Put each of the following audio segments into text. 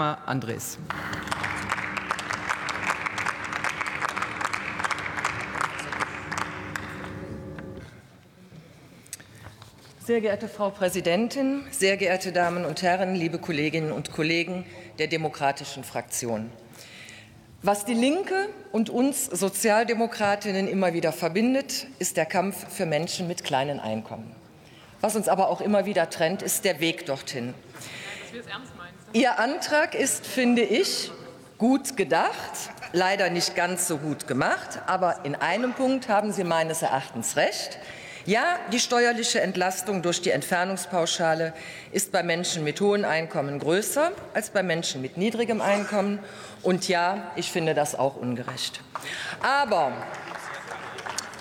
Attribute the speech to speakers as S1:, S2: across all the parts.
S1: Dagmar Andres.
S2: Sehr geehrte Frau Präsidentin, sehr geehrte Damen und Herren, liebe Kolleginnen und Kollegen der demokratischen Fraktionen. Was die Linke und uns Sozialdemokratinnen immer wieder verbindet, ist der Kampf für Menschen mit kleinen Einkommen. Was uns aber auch immer wieder trennt, ist der Weg dorthin. Ihr Antrag ist, finde ich, gut gedacht, leider nicht ganz so gut gemacht, aber in einem Punkt haben Sie meines Erachtens recht. Ja, die steuerliche Entlastung durch die Entfernungspauschale ist bei Menschen mit hohen Einkommen größer als bei Menschen mit niedrigem Einkommen. Und ja, ich finde das auch ungerecht. Aber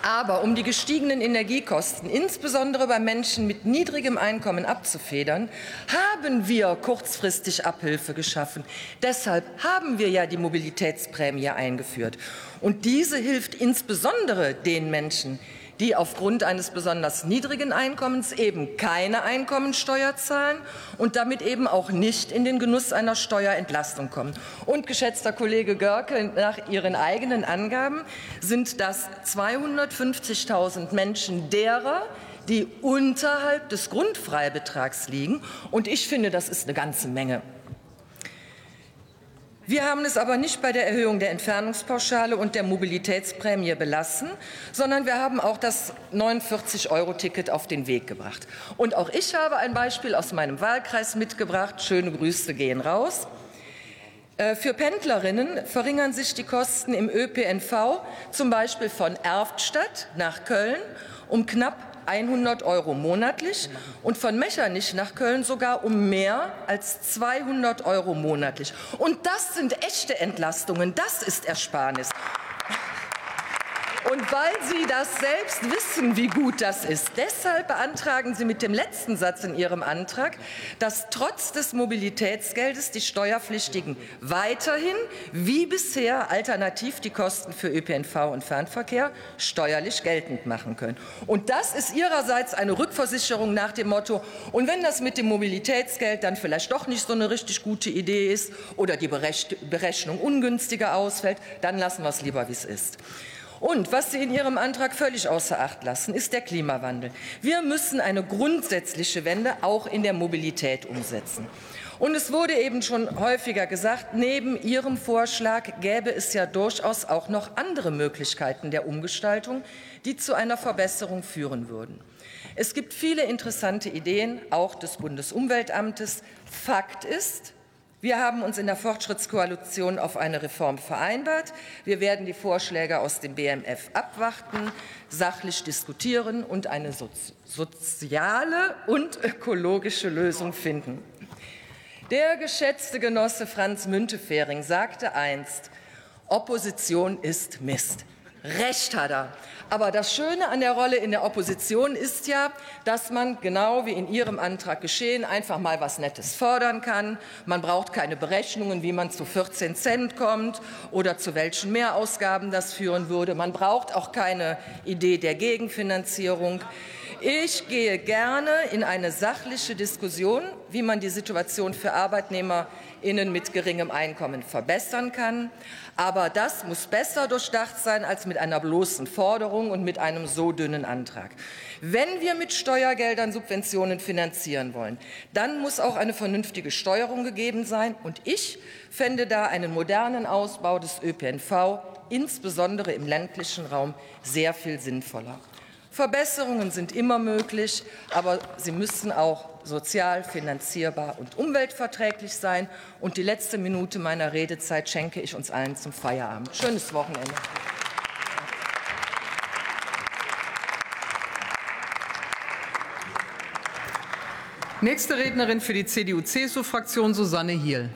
S2: aber um die gestiegenen Energiekosten, insbesondere bei Menschen mit niedrigem Einkommen, abzufedern, haben wir kurzfristig Abhilfe geschaffen. Deshalb haben wir ja die Mobilitätsprämie eingeführt. Und diese hilft insbesondere den Menschen, die aufgrund eines besonders niedrigen Einkommens eben keine Einkommensteuer zahlen und damit eben auch nicht in den Genuss einer Steuerentlastung kommen. Und geschätzter Kollege Görke, nach Ihren eigenen Angaben sind das 250.000 Menschen derer, die unterhalb des Grundfreibetrags liegen. Und ich finde, das ist eine ganze Menge. Wir haben es aber nicht bei der Erhöhung der Entfernungspauschale und der Mobilitätsprämie belassen, sondern wir haben auch das 49-Euro-Ticket auf den Weg gebracht. Und auch ich habe ein Beispiel aus meinem Wahlkreis mitgebracht. Schöne Grüße gehen raus. Äh, für Pendlerinnen verringern sich die Kosten im ÖPNV zum Beispiel von Erftstadt nach Köln um knapp 100 Euro monatlich und von Mechernich nach Köln sogar um mehr als 200 Euro monatlich. Und das sind echte Entlastungen, das ist Ersparnis. Und weil Sie das selbst wissen, wie gut das ist, deshalb beantragen Sie mit dem letzten Satz in Ihrem Antrag, dass trotz des Mobilitätsgeldes die Steuerpflichtigen weiterhin wie bisher alternativ die Kosten für ÖPNV und Fernverkehr steuerlich geltend machen können. Und das ist Ihrerseits eine Rückversicherung nach dem Motto, und wenn das mit dem Mobilitätsgeld dann vielleicht doch nicht so eine richtig gute Idee ist oder die Berechnung ungünstiger ausfällt, dann lassen wir es lieber, wie es ist. Und was Sie in Ihrem Antrag völlig außer Acht lassen, ist der Klimawandel. Wir müssen eine grundsätzliche Wende auch in der Mobilität umsetzen. Und es wurde eben schon häufiger gesagt, neben Ihrem Vorschlag gäbe es ja durchaus auch noch andere Möglichkeiten der Umgestaltung, die zu einer Verbesserung führen würden. Es gibt viele interessante Ideen, auch des Bundesumweltamtes. Fakt ist, wir haben uns in der Fortschrittskoalition auf eine Reform vereinbart. Wir werden die Vorschläge aus dem BMF abwarten, sachlich diskutieren und eine soziale und ökologische Lösung finden. Der geschätzte Genosse Franz Müntefering sagte einst, Opposition ist Mist. Recht hat er. Aber das Schöne an der Rolle in der Opposition ist ja, dass man genau wie in Ihrem Antrag geschehen einfach mal was Nettes fordern kann. Man braucht keine Berechnungen, wie man zu 14 Cent kommt oder zu welchen Mehrausgaben das führen würde. Man braucht auch keine Idee der Gegenfinanzierung. Ich gehe gerne in eine sachliche Diskussion, wie man die Situation für ArbeitnehmerInnen mit geringem Einkommen verbessern kann. Aber das muss besser durchdacht sein als mit einer bloßen Forderung und mit einem so dünnen Antrag. Wenn wir mit Steuergeldern Subventionen finanzieren wollen, dann muss auch eine vernünftige Steuerung gegeben sein. Und ich fände da einen modernen Ausbau des ÖPNV, insbesondere im ländlichen Raum, sehr viel sinnvoller. Verbesserungen sind immer möglich, aber sie müssen auch sozial finanzierbar und umweltverträglich sein. Und die letzte Minute meiner Redezeit schenke ich uns allen zum Feierabend. Schönes Wochenende.
S1: Nächste Rednerin für die CDU-CSU-Fraktion Susanne Hiel.